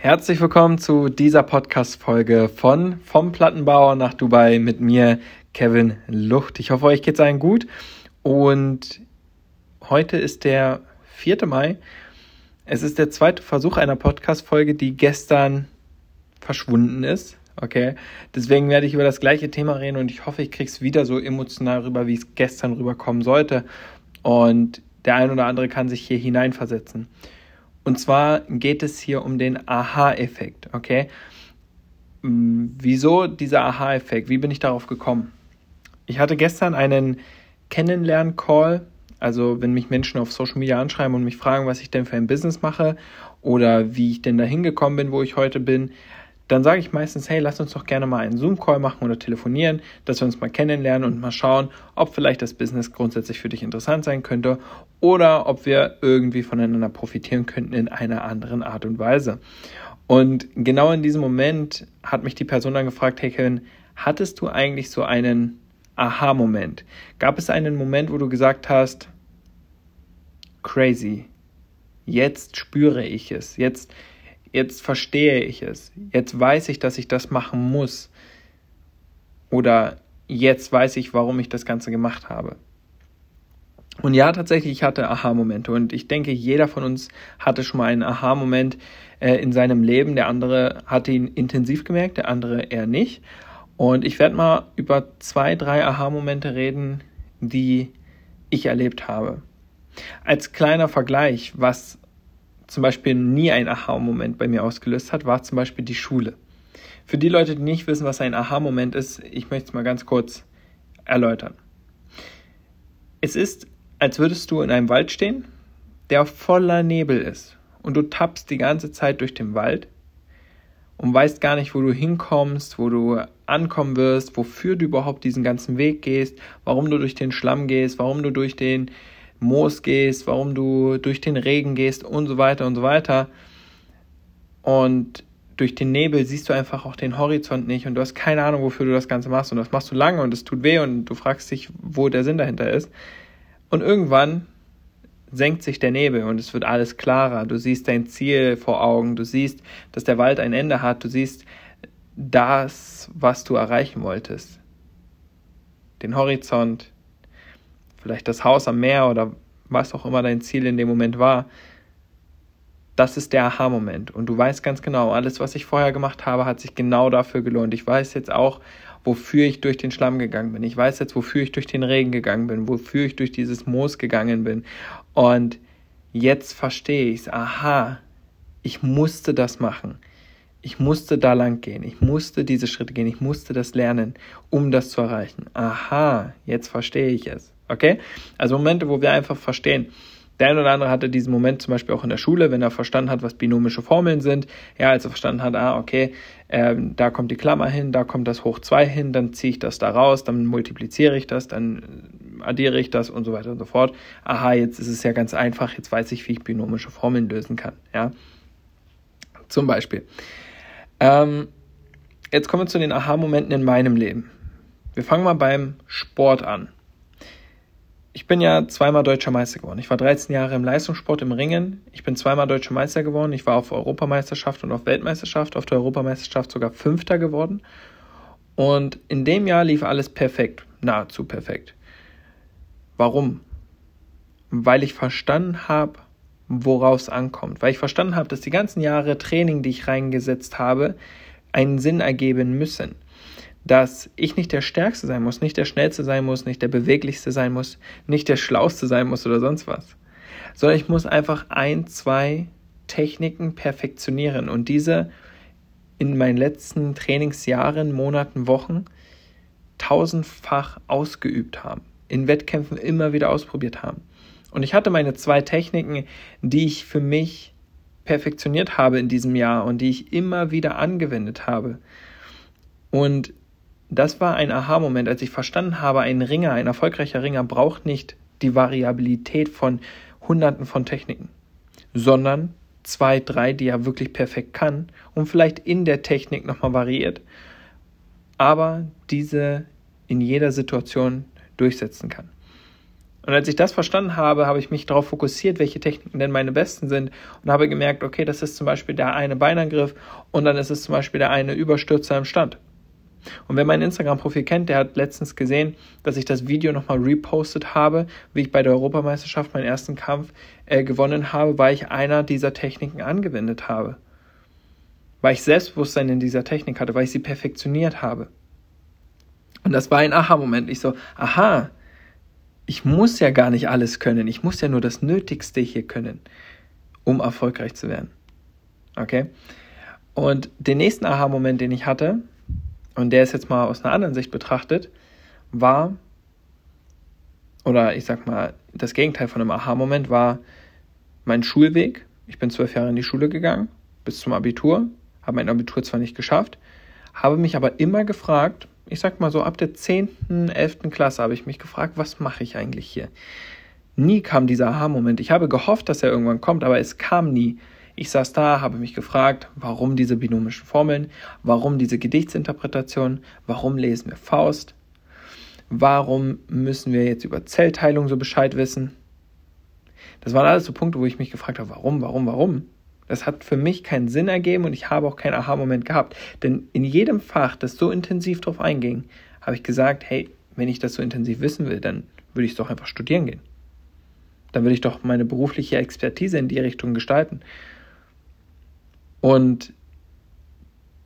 Herzlich willkommen zu dieser Podcast-Folge von Vom Plattenbauer nach Dubai mit mir, Kevin Lucht. Ich hoffe, euch geht's allen gut. Und heute ist der 4. Mai. Es ist der zweite Versuch einer Podcast-Folge, die gestern verschwunden ist. Okay, deswegen werde ich über das gleiche Thema reden und ich hoffe, ich kriege es wieder so emotional rüber, wie es gestern rüberkommen sollte. Und der ein oder andere kann sich hier hineinversetzen. Und zwar geht es hier um den Aha-Effekt, okay? Hm, wieso dieser Aha-Effekt? Wie bin ich darauf gekommen? Ich hatte gestern einen Kennenlern-Call, also wenn mich Menschen auf Social Media anschreiben und mich fragen, was ich denn für ein Business mache oder wie ich denn da hingekommen bin, wo ich heute bin, dann sage ich meistens, hey, lass uns doch gerne mal einen Zoom-Call machen oder telefonieren, dass wir uns mal kennenlernen und mal schauen, ob vielleicht das Business grundsätzlich für dich interessant sein könnte oder ob wir irgendwie voneinander profitieren könnten in einer anderen Art und Weise. Und genau in diesem Moment hat mich die Person dann gefragt, hey Kevin, hattest du eigentlich so einen Aha-Moment? Gab es einen Moment, wo du gesagt hast, crazy, jetzt spüre ich es, jetzt jetzt verstehe ich es, jetzt weiß ich, dass ich das machen muss oder jetzt weiß ich, warum ich das Ganze gemacht habe. Und ja, tatsächlich, ich hatte Aha-Momente und ich denke, jeder von uns hatte schon mal einen Aha-Moment äh, in seinem Leben. Der andere hatte ihn intensiv gemerkt, der andere eher nicht. Und ich werde mal über zwei, drei Aha-Momente reden, die ich erlebt habe. Als kleiner Vergleich, was zum Beispiel nie ein Aha-Moment bei mir ausgelöst hat, war zum Beispiel die Schule. Für die Leute, die nicht wissen, was ein Aha-Moment ist, ich möchte es mal ganz kurz erläutern. Es ist, als würdest du in einem Wald stehen, der voller Nebel ist und du tappst die ganze Zeit durch den Wald und weißt gar nicht, wo du hinkommst, wo du ankommen wirst, wofür du überhaupt diesen ganzen Weg gehst, warum du durch den Schlamm gehst, warum du durch den Moos gehst, warum du durch den Regen gehst und so weiter und so weiter. Und durch den Nebel siehst du einfach auch den Horizont nicht und du hast keine Ahnung, wofür du das Ganze machst. Und das machst du lange und es tut weh und du fragst dich, wo der Sinn dahinter ist. Und irgendwann senkt sich der Nebel und es wird alles klarer. Du siehst dein Ziel vor Augen, du siehst, dass der Wald ein Ende hat, du siehst das, was du erreichen wolltest. Den Horizont, vielleicht das Haus am Meer oder was auch immer dein Ziel in dem Moment war, das ist der Aha-Moment. Und du weißt ganz genau, alles, was ich vorher gemacht habe, hat sich genau dafür gelohnt. Ich weiß jetzt auch, wofür ich durch den Schlamm gegangen bin. Ich weiß jetzt, wofür ich durch den Regen gegangen bin, wofür ich durch dieses Moos gegangen bin. Und jetzt verstehe ich es. Aha, ich musste das machen. Ich musste da lang gehen. Ich musste diese Schritte gehen. Ich musste das lernen, um das zu erreichen. Aha, jetzt verstehe ich es. Okay? Also Momente, wo wir einfach verstehen. Der eine oder andere hatte diesen Moment zum Beispiel auch in der Schule, wenn er verstanden hat, was binomische Formeln sind. Ja, als er verstanden hat, ah, okay, äh, da kommt die Klammer hin, da kommt das Hoch 2 hin, dann ziehe ich das da raus, dann multipliziere ich das, dann addiere ich das und so weiter und so fort. Aha, jetzt ist es ja ganz einfach, jetzt weiß ich, wie ich binomische Formeln lösen kann. Ja, zum Beispiel. Ähm, jetzt kommen wir zu den Aha-Momenten in meinem Leben. Wir fangen mal beim Sport an. Ich bin ja zweimal deutscher Meister geworden. Ich war 13 Jahre im Leistungssport im Ringen. Ich bin zweimal deutscher Meister geworden. Ich war auf Europameisterschaft und auf Weltmeisterschaft, auf der Europameisterschaft sogar Fünfter geworden. Und in dem Jahr lief alles perfekt, nahezu perfekt. Warum? Weil ich verstanden habe, worauf es ankommt. Weil ich verstanden habe, dass die ganzen Jahre Training, die ich reingesetzt habe, einen Sinn ergeben müssen dass ich nicht der Stärkste sein muss, nicht der Schnellste sein muss, nicht der Beweglichste sein muss, nicht der Schlauste sein muss oder sonst was. Sondern ich muss einfach ein, zwei Techniken perfektionieren und diese in meinen letzten Trainingsjahren, Monaten, Wochen tausendfach ausgeübt haben, in Wettkämpfen immer wieder ausprobiert haben. Und ich hatte meine zwei Techniken, die ich für mich perfektioniert habe in diesem Jahr und die ich immer wieder angewendet habe. Und das war ein Aha-Moment, als ich verstanden habe, ein Ringer, ein erfolgreicher Ringer braucht nicht die Variabilität von Hunderten von Techniken, sondern zwei, drei, die er wirklich perfekt kann und vielleicht in der Technik nochmal variiert, aber diese in jeder Situation durchsetzen kann. Und als ich das verstanden habe, habe ich mich darauf fokussiert, welche Techniken denn meine besten sind und habe gemerkt, okay, das ist zum Beispiel der eine Beinangriff und dann ist es zum Beispiel der eine Überstürzer im Stand. Und wer mein Instagram-Profil kennt, der hat letztens gesehen, dass ich das Video nochmal repostet habe, wie ich bei der Europameisterschaft meinen ersten Kampf äh, gewonnen habe, weil ich einer dieser Techniken angewendet habe. Weil ich Selbstbewusstsein in dieser Technik hatte, weil ich sie perfektioniert habe. Und das war ein Aha-Moment. Ich so, aha, ich muss ja gar nicht alles können. Ich muss ja nur das Nötigste hier können, um erfolgreich zu werden. Okay? Und den nächsten Aha-Moment, den ich hatte, und der ist jetzt mal aus einer anderen Sicht betrachtet, war, oder ich sag mal, das Gegenteil von einem Aha-Moment war mein Schulweg. Ich bin zwölf Jahre in die Schule gegangen, bis zum Abitur, habe mein Abitur zwar nicht geschafft, habe mich aber immer gefragt, ich sag mal so ab der 10., 11. Klasse habe ich mich gefragt, was mache ich eigentlich hier? Nie kam dieser Aha-Moment. Ich habe gehofft, dass er irgendwann kommt, aber es kam nie. Ich saß da, habe mich gefragt, warum diese binomischen Formeln, warum diese Gedichtsinterpretation, warum lesen wir Faust, warum müssen wir jetzt über Zellteilung so Bescheid wissen. Das waren alles so Punkte, wo ich mich gefragt habe, warum, warum, warum. Das hat für mich keinen Sinn ergeben und ich habe auch keinen Aha-Moment gehabt. Denn in jedem Fach, das so intensiv drauf einging, habe ich gesagt, hey, wenn ich das so intensiv wissen will, dann würde ich doch einfach studieren gehen. Dann würde ich doch meine berufliche Expertise in die Richtung gestalten. Und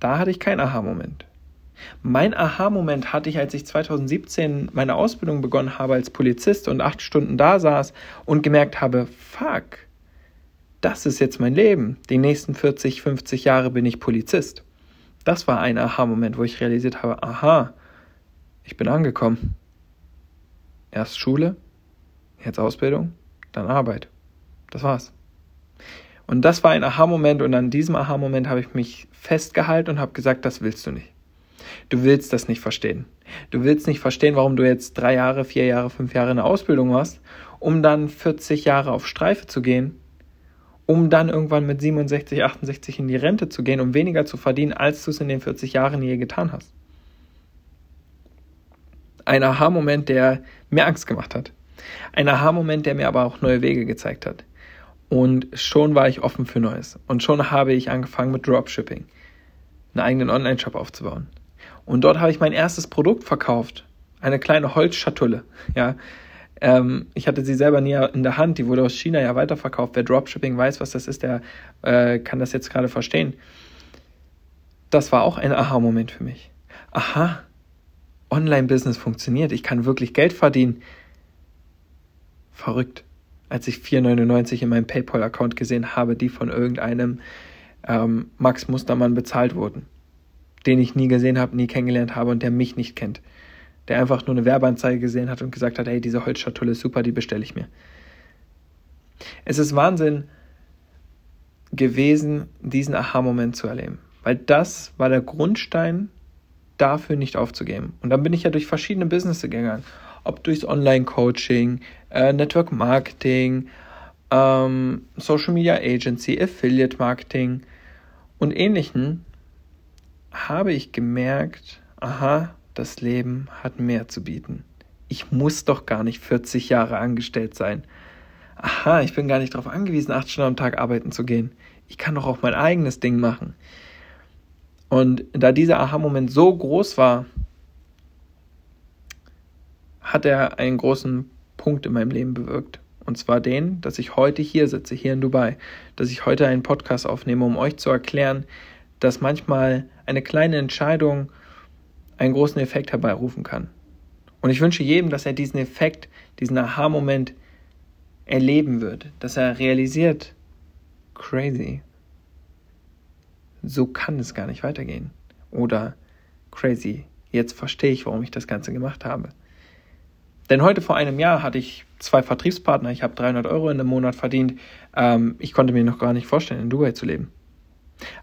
da hatte ich keinen Aha-Moment. Mein Aha-Moment hatte ich, als ich 2017 meine Ausbildung begonnen habe als Polizist und acht Stunden da saß und gemerkt habe, fuck, das ist jetzt mein Leben. Die nächsten 40, 50 Jahre bin ich Polizist. Das war ein Aha-Moment, wo ich realisiert habe, aha, ich bin angekommen. Erst Schule, jetzt Ausbildung, dann Arbeit. Das war's. Und das war ein Aha-Moment und an diesem Aha-Moment habe ich mich festgehalten und habe gesagt, das willst du nicht. Du willst das nicht verstehen. Du willst nicht verstehen, warum du jetzt drei Jahre, vier Jahre, fünf Jahre in der Ausbildung warst, um dann 40 Jahre auf Streife zu gehen, um dann irgendwann mit 67, 68 in die Rente zu gehen, um weniger zu verdienen, als du es in den 40 Jahren je getan hast. Ein Aha-Moment, der mir Angst gemacht hat. Ein Aha-Moment, der mir aber auch neue Wege gezeigt hat. Und schon war ich offen für Neues. Und schon habe ich angefangen mit Dropshipping, einen eigenen Online-Shop aufzubauen. Und dort habe ich mein erstes Produkt verkauft. Eine kleine Holzschatulle. Ja. Ähm, ich hatte sie selber nie in der Hand. Die wurde aus China ja weiterverkauft. Wer Dropshipping weiß, was das ist, der äh, kann das jetzt gerade verstehen. Das war auch ein Aha-Moment für mich. Aha, Online-Business funktioniert. Ich kann wirklich Geld verdienen. Verrückt als ich 4,99 in meinem PayPal-Account gesehen habe, die von irgendeinem ähm, Max Mustermann bezahlt wurden, den ich nie gesehen habe, nie kennengelernt habe und der mich nicht kennt. Der einfach nur eine Werbeanzeige gesehen hat und gesagt hat, hey, diese Holzschatulle ist super, die bestelle ich mir. Es ist Wahnsinn gewesen, diesen Aha-Moment zu erleben, weil das war der Grundstein dafür nicht aufzugeben. Und dann bin ich ja durch verschiedene Businesses gegangen ob durchs Online-Coaching, äh, Network Marketing, ähm, Social Media Agency, Affiliate Marketing und ähnlichen, habe ich gemerkt, aha, das Leben hat mehr zu bieten. Ich muss doch gar nicht 40 Jahre angestellt sein. Aha, ich bin gar nicht darauf angewiesen, acht Stunden am Tag arbeiten zu gehen. Ich kann doch auch mein eigenes Ding machen. Und da dieser Aha-Moment so groß war, hat er einen großen Punkt in meinem Leben bewirkt. Und zwar den, dass ich heute hier sitze, hier in Dubai, dass ich heute einen Podcast aufnehme, um euch zu erklären, dass manchmal eine kleine Entscheidung einen großen Effekt herbeirufen kann. Und ich wünsche jedem, dass er diesen Effekt, diesen Aha-Moment erleben wird, dass er realisiert, crazy, so kann es gar nicht weitergehen. Oder crazy, jetzt verstehe ich, warum ich das Ganze gemacht habe. Denn heute vor einem Jahr hatte ich zwei Vertriebspartner, ich habe 300 Euro in einem Monat verdient. Ähm, ich konnte mir noch gar nicht vorstellen, in Dubai zu leben.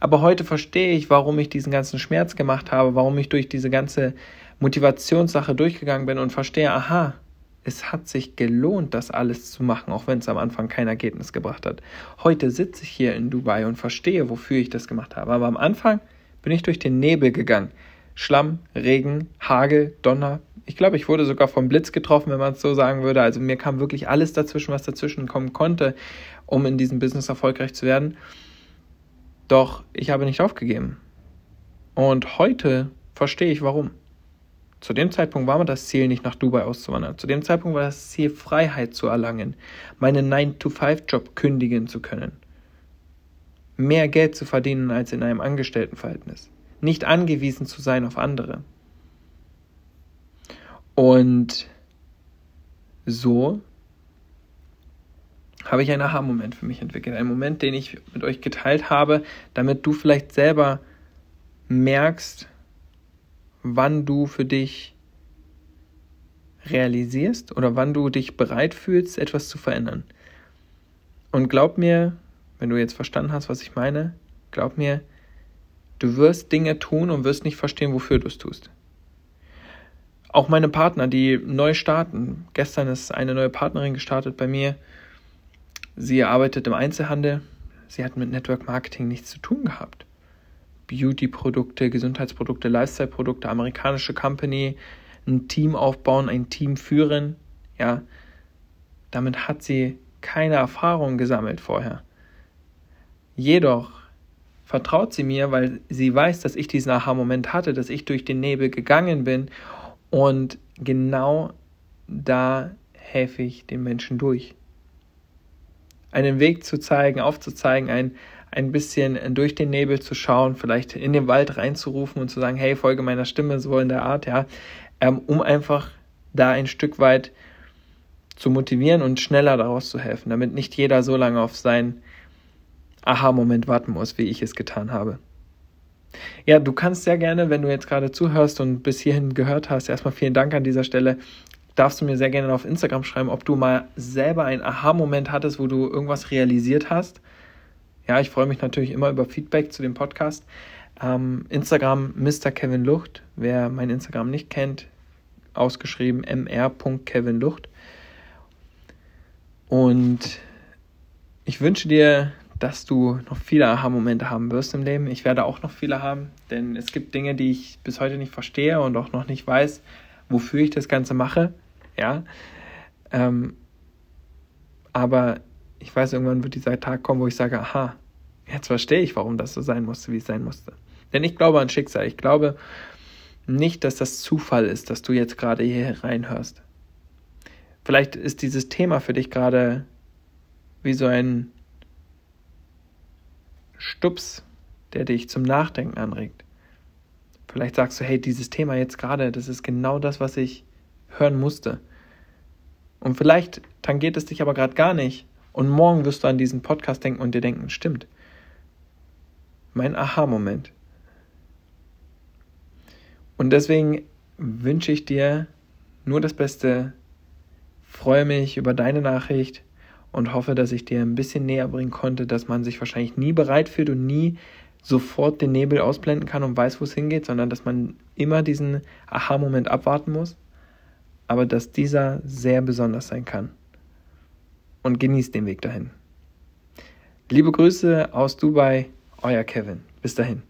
Aber heute verstehe ich, warum ich diesen ganzen Schmerz gemacht habe, warum ich durch diese ganze Motivationssache durchgegangen bin und verstehe, aha, es hat sich gelohnt, das alles zu machen, auch wenn es am Anfang kein Ergebnis gebracht hat. Heute sitze ich hier in Dubai und verstehe, wofür ich das gemacht habe. Aber am Anfang bin ich durch den Nebel gegangen. Schlamm, Regen, Hagel, Donner, Ich glaube, ich wurde sogar vom Blitz getroffen, wenn man es so sagen würde. Also mir kam wirklich alles dazwischen, was dazwischen kommen konnte, um in diesem Business erfolgreich zu werden. Doch ich habe nicht aufgegeben. Und heute verstehe ich warum. Zu dem Zeitpunkt war mir das Ziel, nicht nach Dubai auszuwandern. Zu dem Zeitpunkt war das Ziel, Freiheit zu erlangen, meinen 9-to-5-Job kündigen zu können, mehr Geld zu verdienen als in einem Angestelltenverhältnis, nicht angewiesen zu sein auf andere. Und so habe ich einen Aha-Moment für mich entwickelt. Einen Moment, den ich mit euch geteilt habe, damit du vielleicht selber merkst, wann du für dich realisierst oder wann du dich bereit fühlst, etwas zu verändern. Und glaub mir, wenn du jetzt verstanden hast, was ich meine, glaub mir, du wirst Dinge tun und wirst nicht verstehen, wofür du es tust. Auch meine Partner, die neu starten. Gestern ist eine neue Partnerin gestartet bei mir. Sie arbeitet im Einzelhandel. Sie hat mit Network Marketing nichts zu tun gehabt. Beauty-Produkte, Gesundheitsprodukte, Lifestyle-Produkte, amerikanische Company, ein Team aufbauen, ein Team führen. Ja, damit hat sie keine Erfahrung gesammelt vorher. Jedoch vertraut sie mir, weil sie weiß, dass ich diesen Aha-Moment hatte, dass ich durch den Nebel gegangen bin und genau da helfe ich den Menschen durch. Einen Weg zu zeigen, aufzuzeigen, ein, ein bisschen durch den Nebel zu schauen, vielleicht in den Wald reinzurufen und zu sagen, hey, folge meiner Stimme, so in der Art, ja, ähm, um einfach da ein Stück weit zu motivieren und schneller daraus zu helfen, damit nicht jeder so lange auf seinen Aha-Moment warten muss, wie ich es getan habe. Ja, du kannst sehr gerne, wenn du jetzt gerade zuhörst und bis hierhin gehört hast, erstmal vielen Dank an dieser Stelle. Darfst du mir sehr gerne auf Instagram schreiben, ob du mal selber einen Aha-Moment hattest, wo du irgendwas realisiert hast ja, ich freue mich natürlich immer über Feedback zu dem Podcast. Ähm, Instagram Mr. Kevin Lucht. Wer mein Instagram nicht kennt, ausgeschrieben mr.kevinlucht. Und ich wünsche dir, dass du noch viele Aha-Momente haben wirst im Leben. Ich werde auch noch viele haben, denn es gibt Dinge, die ich bis heute nicht verstehe und auch noch nicht weiß, wofür ich das Ganze mache. Ja. Ähm, aber ich weiß, irgendwann wird dieser Tag kommen, wo ich sage, aha, jetzt verstehe ich, warum das so sein musste, wie es sein musste. Denn ich glaube an Schicksal. Ich glaube nicht, dass das Zufall ist, dass du jetzt gerade hier reinhörst. Vielleicht ist dieses Thema für dich gerade wie so ein Stups, der dich zum Nachdenken anregt. Vielleicht sagst du, hey, dieses Thema jetzt gerade, das ist genau das, was ich hören musste. Und vielleicht tangiert es dich aber gerade gar nicht. Und morgen wirst du an diesen Podcast denken und dir denken, stimmt. Mein Aha-Moment. Und deswegen wünsche ich dir nur das Beste. Freue mich über deine Nachricht und hoffe, dass ich dir ein bisschen näher bringen konnte, dass man sich wahrscheinlich nie bereit fühlt und nie sofort den Nebel ausblenden kann und weiß, wo es hingeht, sondern dass man immer diesen Aha-Moment abwarten muss, aber dass dieser sehr besonders sein kann und genießt den Weg dahin. Liebe Grüße aus Dubai, euer Kevin. Bis dahin.